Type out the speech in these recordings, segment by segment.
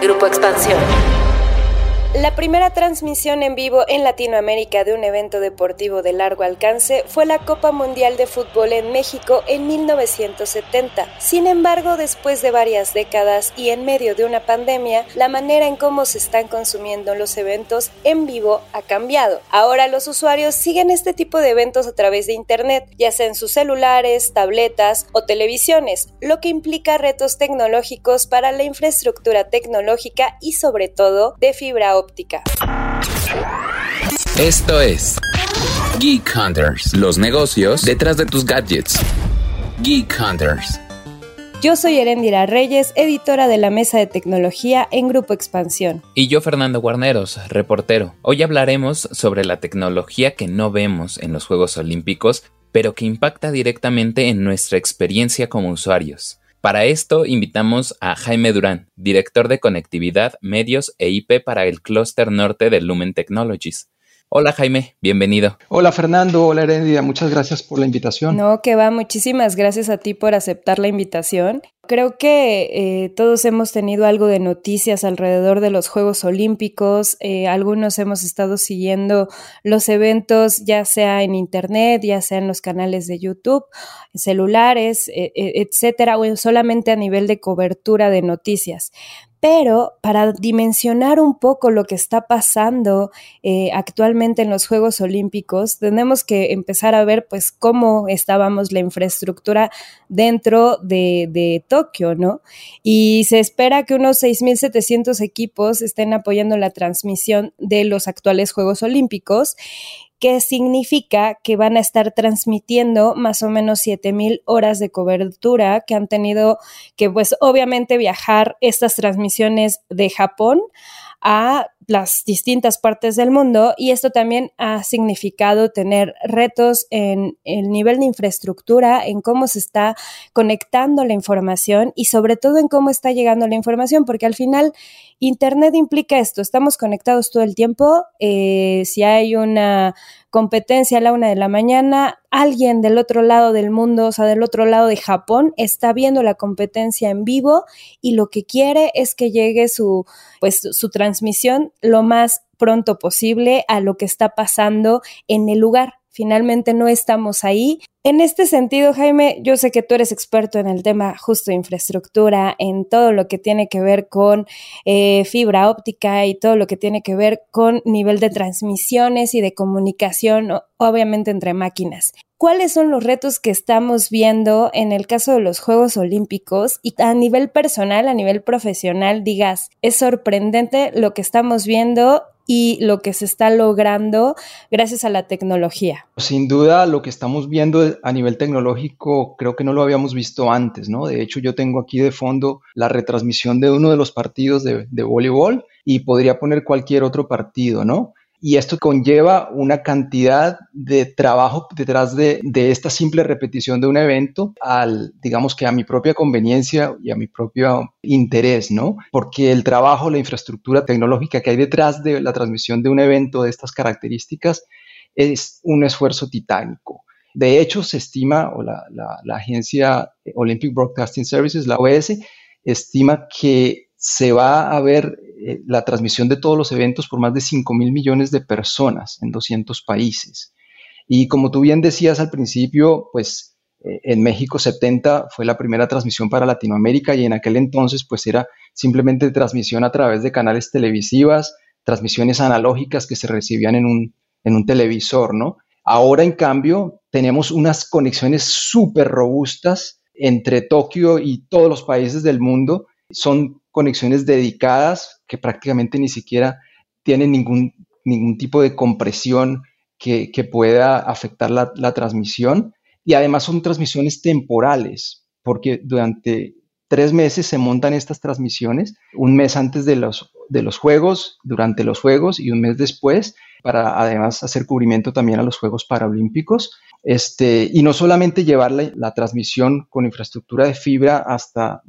Grupo Expansión. La primera transmisión en vivo en Latinoamérica de un evento deportivo de largo alcance fue la Copa Mundial de Fútbol en México en 1970. Sin embargo, después de varias décadas y en medio de una pandemia, la manera en cómo se están consumiendo los eventos en vivo ha cambiado. Ahora los usuarios siguen este tipo de eventos a través de Internet, ya sea en sus celulares, tabletas o televisiones, lo que implica retos tecnológicos para la infraestructura tecnológica y sobre todo de fibra óptica. Esto es Geek Hunters, los negocios detrás de tus gadgets. Geek Hunters. Yo soy Erendira Reyes, editora de la Mesa de Tecnología en Grupo Expansión. Y yo Fernando Guarneros, reportero. Hoy hablaremos sobre la tecnología que no vemos en los Juegos Olímpicos, pero que impacta directamente en nuestra experiencia como usuarios. Para esto invitamos a Jaime Durán, director de conectividad, medios e IP para el clúster norte de Lumen Technologies. Hola Jaime, bienvenido. Hola Fernando, hola Heredia, muchas gracias por la invitación. No, que va, muchísimas gracias a ti por aceptar la invitación. Creo que eh, todos hemos tenido algo de noticias alrededor de los Juegos Olímpicos. Eh, algunos hemos estado siguiendo los eventos, ya sea en Internet, ya sea en los canales de YouTube, celulares, e, e, etcétera, o solamente a nivel de cobertura de noticias pero para dimensionar un poco lo que está pasando eh, actualmente en los Juegos Olímpicos, tenemos que empezar a ver pues cómo estábamos la infraestructura dentro de, Tokio, ¿no? Y se espera que unos 6.700 equipos estén apoyando la transmisión de los actuales Juegos Olímpicos que significa que van a estar transmitiendo más o menos 7000 horas de cobertura que han tenido que pues obviamente viajar estas transmisiones de Japón a las distintas partes del mundo y esto también ha significado tener retos en el nivel de infraestructura, en cómo se está conectando la información y sobre todo en cómo está llegando la información, porque al final Internet implica esto, estamos conectados todo el tiempo, eh, si hay una competencia a la una de la mañana, alguien del otro lado del mundo, o sea, del otro lado de Japón, está viendo la competencia en vivo y lo que quiere es que llegue su, pues, su transmisión lo más pronto posible a lo que está pasando en el lugar. Finalmente no estamos ahí. En este sentido, Jaime, yo sé que tú eres experto en el tema justo de infraestructura, en todo lo que tiene que ver con eh, fibra óptica y todo lo que tiene que ver con nivel de transmisiones y de comunicación, obviamente entre máquinas. ¿Cuáles son los retos que estamos viendo en el caso de los Juegos Olímpicos? Y a nivel personal, a nivel profesional, digas, es sorprendente lo que estamos viendo y lo que se está logrando gracias a la tecnología. Sin duda, lo que estamos viendo a nivel tecnológico creo que no lo habíamos visto antes, ¿no? De hecho, yo tengo aquí de fondo la retransmisión de uno de los partidos de, voleibol y podría poner cualquier otro partido, ¿no? Y esto conlleva una cantidad de trabajo detrás de, esta simple repetición de un evento al, digamos que a mi propia conveniencia y a mi propio interés, ¿no? Porque el trabajo, la infraestructura tecnológica que hay detrás de la transmisión de un evento de estas características es un esfuerzo titánico. De hecho, se estima, o la, la agencia Olympic Broadcasting Services, la OS, estima que se va a ver eh, la transmisión de todos los eventos por más de 5 mil millones de personas en 200 países. Y como tú bien decías al principio, pues eh, en México 70 fue la primera transmisión para Latinoamérica y en aquel entonces pues era simplemente transmisión a través de canales televisivas, transmisiones analógicas que se recibían en un, en un televisor, ¿no? Ahora, en cambio, tenemos unas conexiones súper robustas entre Tokio y todos los países del mundo. Son conexiones dedicadas que prácticamente ni siquiera tienen ningún, ningún tipo de compresión que, pueda afectar la, transmisión. Y además son transmisiones temporales, porque durante tres meses se montan estas transmisiones, un mes antes de los, de los Juegos, durante los Juegos y un mes después, para además hacer cubrimiento también a los Juegos Paralímpicos. Este, y no solamente llevar la, transmisión con infraestructura de fibra hasta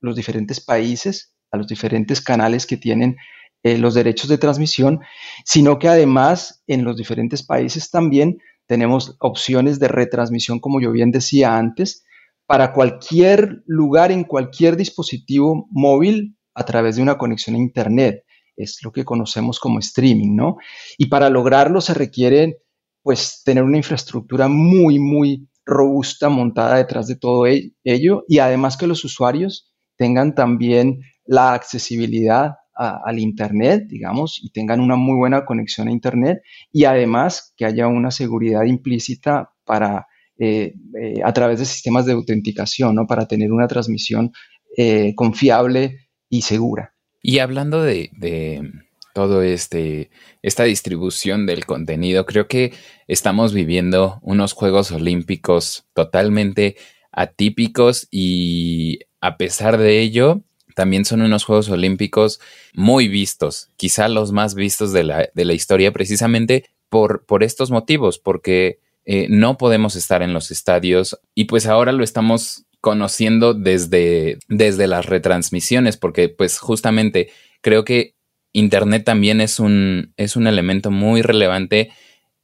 los diferentes países, a los diferentes canales que tienen eh, los derechos de transmisión, sino que además en los diferentes países también tenemos opciones de retransmisión, como yo bien decía antes, para cualquier lugar en cualquier dispositivo móvil a través de una conexión a Internet. Es lo que conocemos como streaming, ¿no? Y para lograrlo se requiere, pues, tener una infraestructura muy, muy robusta montada detrás de todo e-, ello y además que los usuarios tengan también la accesibilidad al Internet, digamos, y tengan una muy buena conexión a Internet y además que haya una seguridad implícita para, eh, eh, a través de sistemas de autenticación, ¿no? Para tener una transmisión eh, confiable y segura. Y hablando de, de todo este esta distribución del contenido, creo que estamos viviendo unos Juegos Olímpicos totalmente atípicos y a pesar de ello, también son unos Juegos Olímpicos muy vistos, quizá los más vistos de la, de la historia precisamente por, por estos motivos, porque eh, no podemos estar en los estadios y pues ahora lo estamos conociendo desde, desde las retransmisiones, porque pues justamente creo que Internet también es un, es un elemento muy relevante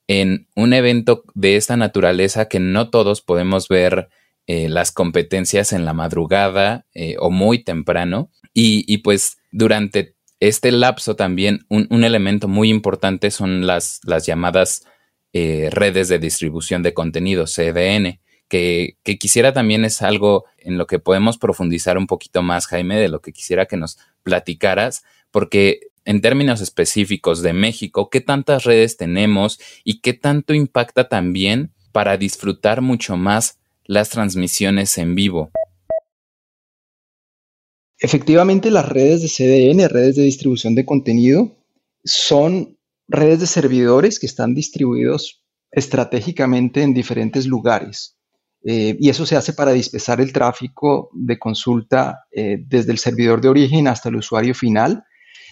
en un evento de esta naturaleza que no todos podemos ver eh, las competencias en la madrugada eh, o muy temprano. Y, pues durante este lapso también un, elemento muy importante son las, las llamadas eh, redes de distribución de contenido, CDN, que, que, quisiera también es algo en lo que podemos profundizar un poquito más, Jaime, de lo que quisiera que nos platicaras, porque en términos específicos de México, ¿qué tantas redes tenemos y qué tanto impacta también para disfrutar mucho más las transmisiones en vivo. Efectivamente, las redes de CDN, redes de distribución de contenido, son redes de servidores que están distribuidos estratégicamente en diferentes lugares. Eh, y eso se hace para dispensar el tráfico de consulta eh, desde el servidor de origen hasta el usuario final,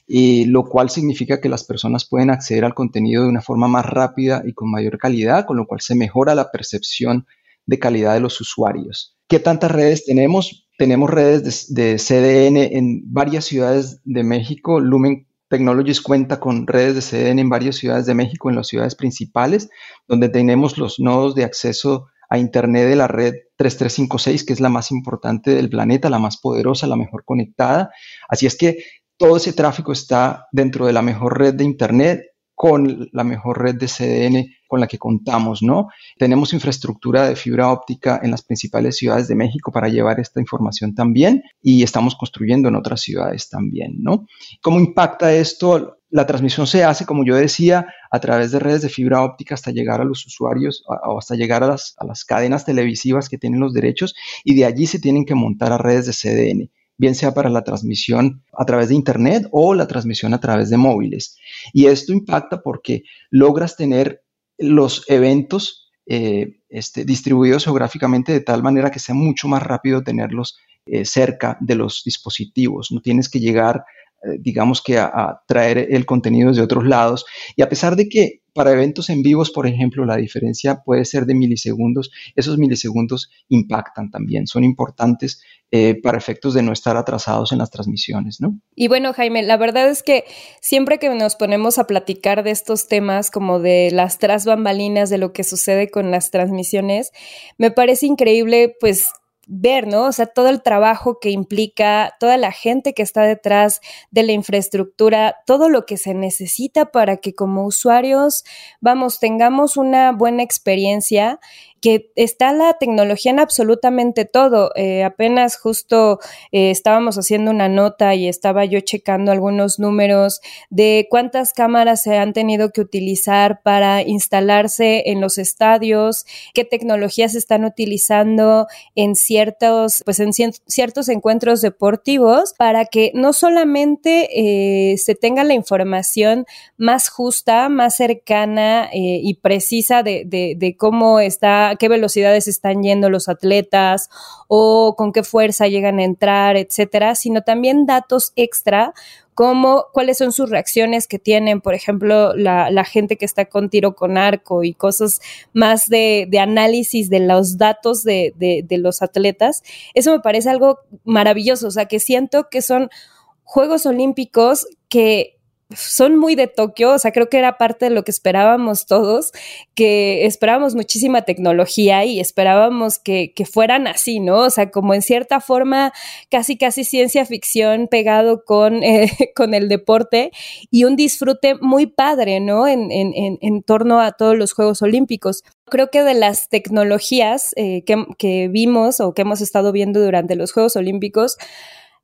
lo cual significa que las personas pueden acceder al contenido de una forma más rápida y con mayor calidad, con lo cual se mejora la percepción de calidad de los usuarios. ¿Qué tantas redes tenemos? Tenemos redes de, CDN en varias ciudades de México. Lumen Technologies cuenta con redes de CDN en varias ciudades de México, en las ciudades principales, donde tenemos los nodos de acceso a Internet de la red 3356, que es la más importante del planeta, la más poderosa, la mejor conectada. Así es que todo ese tráfico está dentro de la mejor red de Internet con la mejor red de CDN con la que contamos, ¿no? Tenemos infraestructura de fibra óptica en las principales ciudades de México para llevar esta información también y estamos construyendo en otras ciudades también, ¿no? ¿Cómo impacta esto? La transmisión se hace, como yo decía, a través de redes de fibra óptica hasta llegar a los usuarios o hasta llegar a las, a las cadenas televisivas que tienen los derechos y de allí se tienen que montar a redes de CDN bien sea para la transmisión a través de Internet o la transmisión a través de móviles. Y esto impacta porque logras tener los eventos eh, este, distribuidos geográficamente de tal manera que sea mucho más rápido tenerlos eh, cerca de los dispositivos. No tienes que llegar, digamos que a, traer el contenido desde otros lados. Y a pesar de que para eventos en vivos, por ejemplo, la diferencia puede ser de milisegundos. Esos milisegundos impactan también, son importantes eh, para efectos de no estar atrasados en las transmisiones, ¿no? Y bueno, Jaime, la verdad es que siempre que nos ponemos a platicar de estos temas, como de las tras bambalinas, de lo que sucede con las transmisiones, me parece increíble, pues ver, ¿no? O sea, todo el trabajo que implica, toda la gente que está detrás de la infraestructura, todo lo que se necesita para que como usuarios, vamos, tengamos una buena experiencia que está la tecnología en absolutamente todo. Eh, apenas justo eh, estábamos haciendo una nota y estaba yo checando algunos números de cuántas cámaras se han tenido que utilizar para instalarse en los estadios, qué tecnologías se están utilizando en ciertos, pues en ciertos encuentros deportivos para que no solamente eh, se tenga la información más justa, más cercana y precisa de, de cómo está qué velocidades están yendo los atletas o con qué fuerza llegan a entrar, etcétera, sino también datos extra como cuáles son sus reacciones que tienen, por ejemplo, la, gente que está con tiro con arco y cosas más de, análisis de los datos de, de los atletas. Eso me parece algo maravilloso, o sea, que siento que son Juegos Olímpicos que son muy de Tokio, o sea, creo que era parte de lo que esperábamos todos, que esperábamos muchísima tecnología y esperábamos que, fueran así, ¿no? O sea, como en cierta forma, casi, casi ciencia ficción pegado con, eh, con el deporte y un disfrute muy padre, ¿no? En, en, torno a todos los Juegos Olímpicos. Creo que de las tecnologías eh, que, que vimos o que hemos estado viendo durante los Juegos Olímpicos,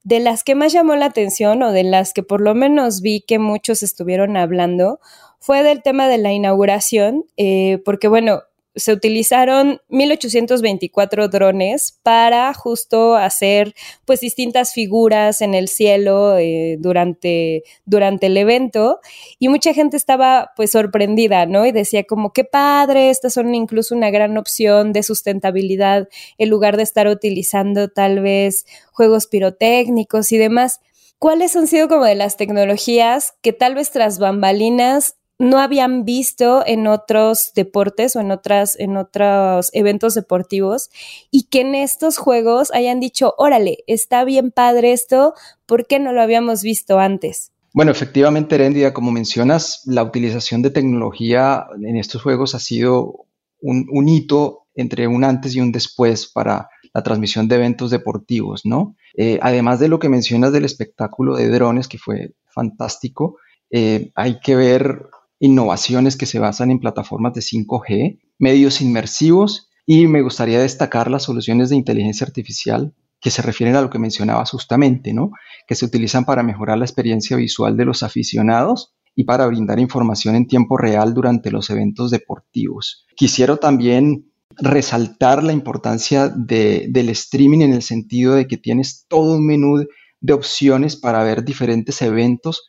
de las que más llamó la atención o de las que por lo menos vi que muchos estuvieron hablando fue del tema de la inauguración, eh, porque bueno, se utilizaron 1824 drones para justo hacer pues distintas figuras en el cielo eh, durante, durante el evento y mucha gente estaba pues sorprendida, ¿no? Y decía como qué padre, estas son incluso una gran opción de sustentabilidad en lugar de estar utilizando tal vez juegos pirotécnicos y demás. ¿Cuáles han sido como de las tecnologías que tal vez tras bambalinas no habían visto en otros deportes o en otras en otros eventos deportivos y que en estos juegos hayan dicho, "Órale, está bien padre esto, ¿por qué no lo habíamos visto antes?" Bueno, efectivamente, Erendia, como mencionas, la utilización de tecnología en estos juegos ha sido un, hito entre un antes y un después para la transmisión de eventos deportivos, ¿no? Eh, además de lo que mencionas del espectáculo de drones, que fue fantástico, eh, hay que ver innovaciones que se basan en plataformas de 5G, medios inmersivos y me gustaría destacar las soluciones de inteligencia artificial que se refieren a lo que mencionaba justamente, ¿no? Que se utilizan para mejorar la experiencia visual de los aficionados y para brindar información en tiempo real durante los eventos deportivos. Quisiera también resaltar la importancia del streaming en el sentido de que tienes todo un menú de opciones para ver diferentes eventos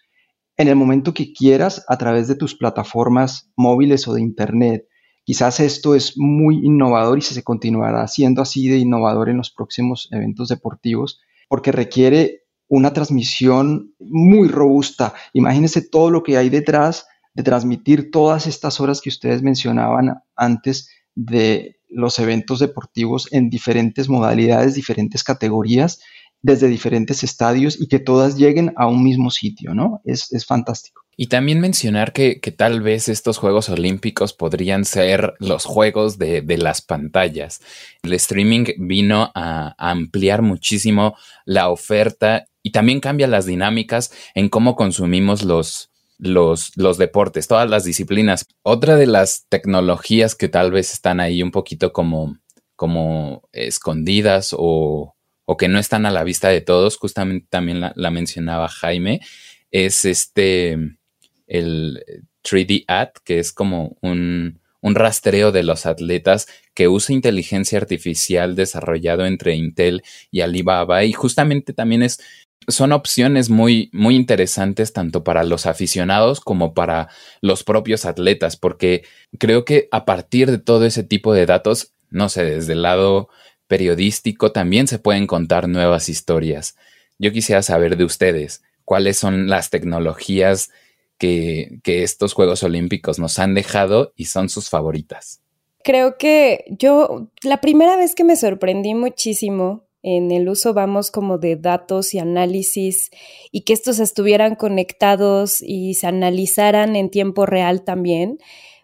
en el momento que quieras a través de tus plataformas móviles o de Internet. Quizás esto es muy innovador y se continuará siendo así de innovador en los próximos eventos deportivos porque requiere una transmisión muy robusta. Imagínense todo lo que hay detrás de transmitir todas estas horas que ustedes mencionaban antes de los eventos deportivos en diferentes modalidades, diferentes categorías desde diferentes estadios y que todas lleguen a un mismo sitio, ¿no? Es, fantástico. Y también mencionar que, tal vez estos Juegos Olímpicos podrían ser los juegos de, las pantallas. El streaming vino a, ampliar muchísimo la oferta y también cambia las dinámicas en cómo consumimos los, los, los deportes, todas las disciplinas. Otra de las tecnologías que tal vez están ahí un poquito como, como escondidas o, o que no están a la vista de todos, justamente también la, mencionaba Jaime, es este, el 3D Ad, que es como un, un rastreo de los atletas que usa inteligencia artificial desarrollado entre Intel y Alibaba y justamente también es son opciones muy muy interesantes tanto para los aficionados como para los propios atletas porque creo que a partir de todo ese tipo de datos no sé desde el lado periodístico también se pueden contar nuevas historias. Yo quisiera saber de ustedes cuáles son las tecnologías que, estos Juegos Olímpicos nos han dejado y son sus favoritas. Creo que yo, la primera vez que me sorprendí muchísimo en el uso, vamos, como de datos y análisis y que estos estuvieran conectados y se analizaran en tiempo real también,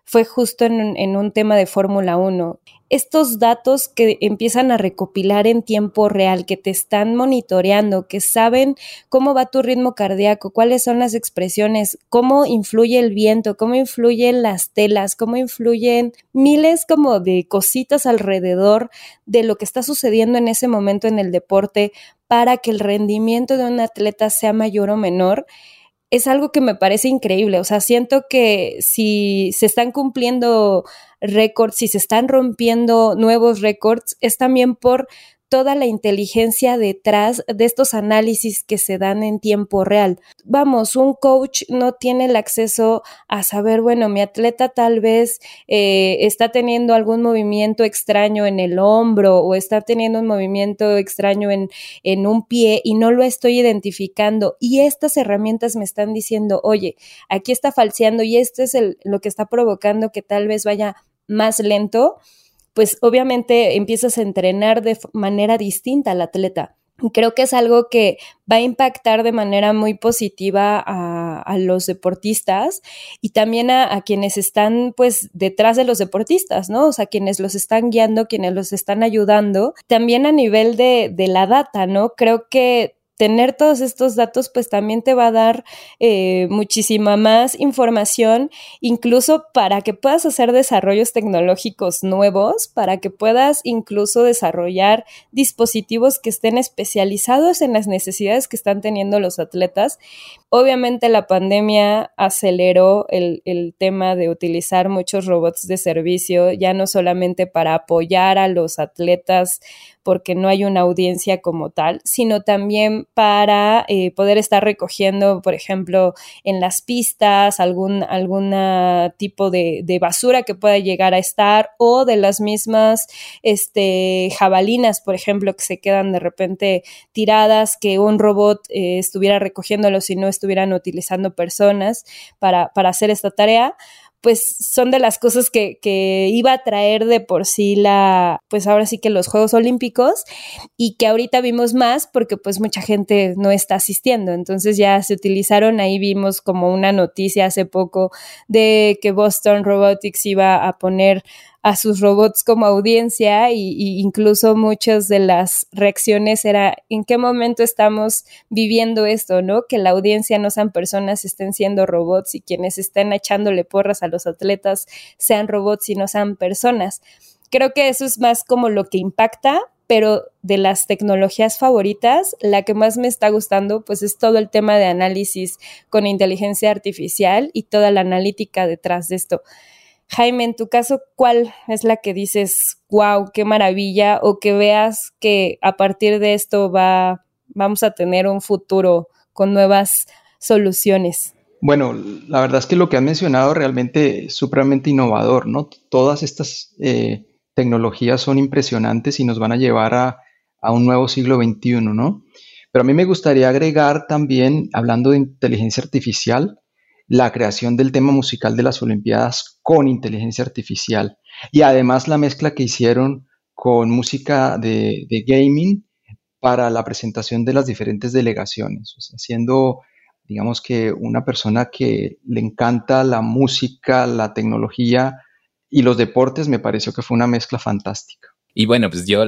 fue justo en, un tema de Fórmula 1 estos datos que empiezan a recopilar en tiempo real, que te están monitoreando, que saben cómo va tu ritmo cardíaco, cuáles son las expresiones, cómo influye el viento, cómo influyen las telas, cómo influyen miles como de cositas alrededor de lo que está sucediendo en ese momento en el deporte para que el rendimiento de un atleta sea mayor o menor es algo que me parece increíble. O sea, siento que si se están cumpliendo récords, si se están rompiendo nuevos récords, es también por toda la inteligencia detrás de estos análisis que se dan en tiempo real. Vamos, un coach no tiene el acceso a saber, bueno, mi atleta tal vez eh, está teniendo algún movimiento extraño en el hombro o está teniendo un movimiento extraño en, en un pie y no lo estoy identificando. Y estas herramientas me están diciendo, oye, aquí está falseando y esto es el, lo que está provocando que tal vez vaya más lento pues obviamente empiezas a entrenar de manera distinta al atleta. Creo que es algo que va a impactar de manera muy positiva a, los deportistas y también a, quienes están pues detrás de los deportistas, ¿no? O sea, quienes los están guiando, quienes los están ayudando. También a nivel de, de la data, ¿no? Creo que tener todos estos datos pues también te va a dar eh, muchísima más información, incluso para que puedas hacer desarrollos tecnológicos nuevos, para que puedas incluso desarrollar dispositivos que estén especializados en las necesidades que están teniendo los atletas. Obviamente la pandemia aceleró el, el tema de utilizar muchos robots de servicio, ya no solamente para apoyar a los atletas porque no hay una audiencia como tal, sino también para eh, poder estar recogiendo, por ejemplo, en las pistas algún alguna tipo de, basura que pueda llegar a estar o de las mismas este, jabalinas, por ejemplo, que se quedan de repente tiradas, que un robot eh, estuviera recogiéndolo si no estuvieran utilizando personas para, para hacer esta tarea pues son de las cosas que, que, iba a traer de por sí la, pues ahora sí que los Juegos Olímpicos y que ahorita vimos más porque pues mucha gente no está asistiendo. Entonces ya se utilizaron, ahí vimos como una noticia hace poco de que Boston Robotics iba a poner a sus robots como audiencia y, incluso muchas de las reacciones era en qué momento estamos viviendo esto, ¿no? Que la audiencia no sean personas, estén siendo robots y quienes estén echándole porras a los atletas sean robots y no sean personas. Creo que eso es más como lo que impacta, pero de las tecnologías favoritas, la que más me está gustando, pues es todo el tema de análisis con inteligencia artificial y toda la analítica detrás de esto. Jaime, en tu caso, ¿cuál es la que dices, wow, qué maravilla, o que veas que a partir de esto va, vamos a tener un futuro con nuevas soluciones? Bueno, la verdad es que lo que has mencionado realmente es supremamente innovador, ¿no? Todas estas eh, tecnologías son impresionantes y nos van a llevar a, a un nuevo siglo XXI, ¿no? Pero a mí me gustaría agregar también, hablando de inteligencia artificial, la creación del tema musical de las Olimpiadas con inteligencia artificial y además la mezcla que hicieron con música de, gaming para la presentación de las diferentes delegaciones, siendo digamos que una persona que le encanta la música, la tecnología y los deportes, me pareció que fue una mezcla fantástica. Y bueno, pues yo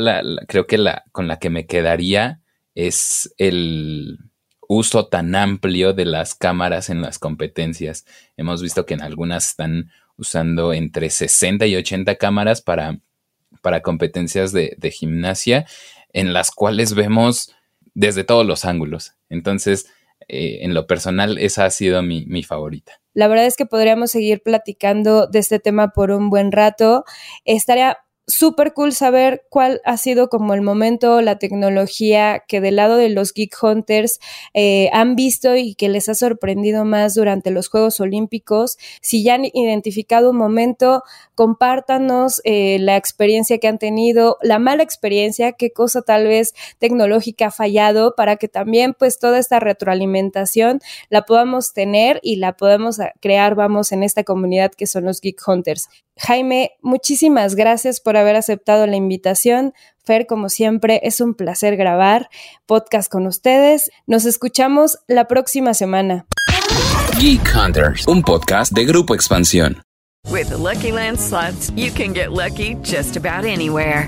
creo que la con la que me quedaría es el uso tan amplio de las cámaras en las competencias. Hemos visto que en algunas están usando entre 60 y 80 cámaras para, para competencias de, gimnasia, en las cuales vemos desde todos los ángulos. Entonces, eh, en lo personal, esa ha sido mi, mi favorita. La verdad es que podríamos seguir platicando de este tema por un buen rato. Estaría súper cool saber cuál ha sido como el momento, la tecnología que del lado de los Geek Hunters eh, han visto y que les ha sorprendido más durante los Juegos Olímpicos. Si ya han identificado un momento, compártanos eh, la experiencia que han tenido, la mala experiencia, qué cosa tal vez tecnológica ha fallado para que también pues toda esta retroalimentación la podamos tener y la podamos crear, vamos, en esta comunidad que son los Geek Hunters. Jaime, muchísimas gracias por haber aceptado la invitación. Fer, como siempre, es un placer grabar podcast con ustedes. Nos escuchamos la próxima semana. Geek Hunters, un podcast de Grupo Expansión. With the Lucky Land slots, you can get lucky just about anywhere.